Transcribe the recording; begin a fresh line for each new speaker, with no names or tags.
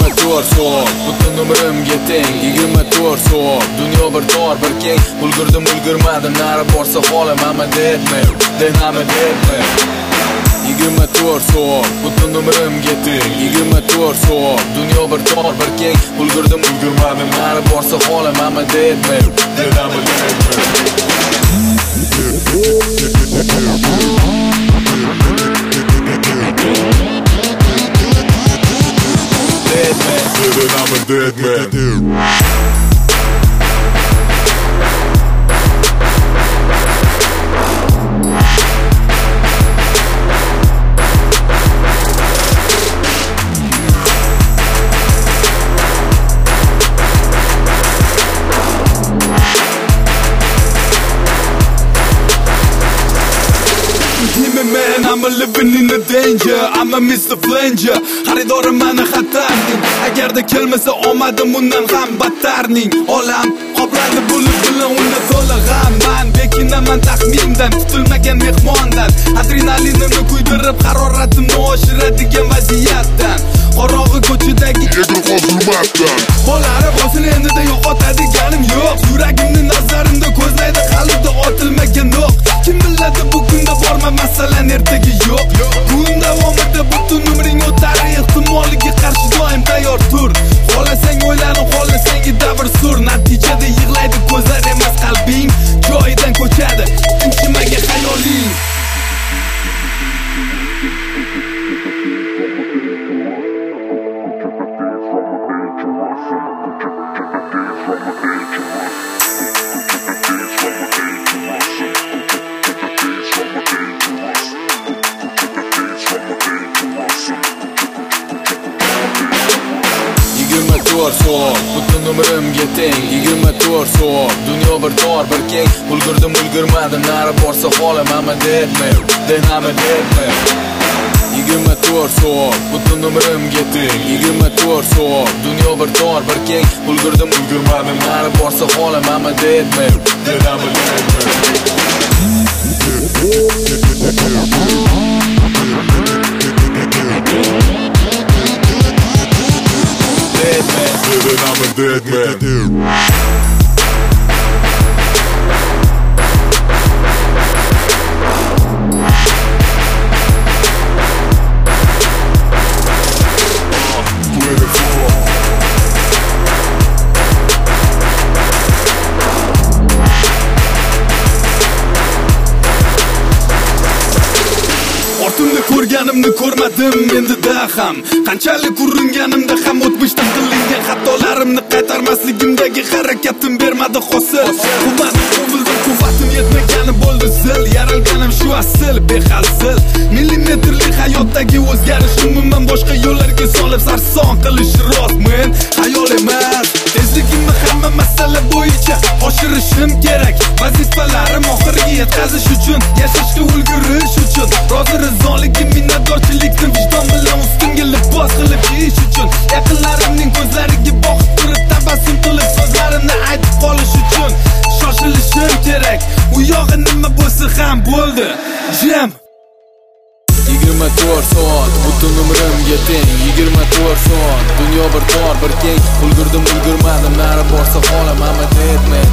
to'rt soat butun umrimga teng yigirma to'rt soat dunyo bir tor bir keng ulgurdim ulgurmadim nari borsa xolamama debman denami den hamma yigirma to'rt soat butun umrimga teng yigirma to'rt soat dunyo bir tor bir keng ulgurdim ulgurmadim nari borsa xolamama debman denami den then I'm a dead man
me man, I'm a living in the danger. I'm a Mr. Flanger. Xaridorim mani xatarning Agarda kelmasa omadim undan ham battarning Olam qoplandi bulut bilan unda to'la g'am Man bekinaman taxmindan Tutilmagan mehmondan Adrenalinimni kuydirib haroratimni oshiradigan vaziyatdan Qorong'i ko'chadagi
Egri zulmatdan
Bolari boshini
yigirma to'rt soat butun umrimga teng. Yigirma to'rt soat dunyo bir tor bir keng. Ulgurdim ulgurmadim nari borsa xolamanmi debmi denami debmi 20 to'rt butun umrim keting yigirma to'rt soat dunyo bir tor bir keng. Ulgurdim ulgurmadim nari borsa xolamama deyapman dedami Dead man,
dead man, dead man.
Ortimni ko'rmadim endida ham. Qanchalik uringanimda ham o'tmishda qilingan xatolarimni qaytarmasligimdagi harakatim bermadi hosil. Quvvatim qo'mildim, quvvatim yetmagani bo'ldi zil. Yaralganim shu asl, behazil Millimetrli hayotdagi o'zgarish umuman boshqa yo'llarga solib sarson qilish rost men Hayol emas, tezligimni hamma masala bo'yicha oshirishim kerak. Vazifalarim oxiriga yetkazish uchun Yashashga ulgurish uchun. Rozi qolish uchun shoshilishim kerak. U yog'i nima bo'lsa ham bo'ldi. Jim
yigirma to'rt soat butun umrimga teng yigirma to'rt soat dunyo bir tor bir keng. Ulgurdim ulgurmadim nari borsa xolam ama deyapman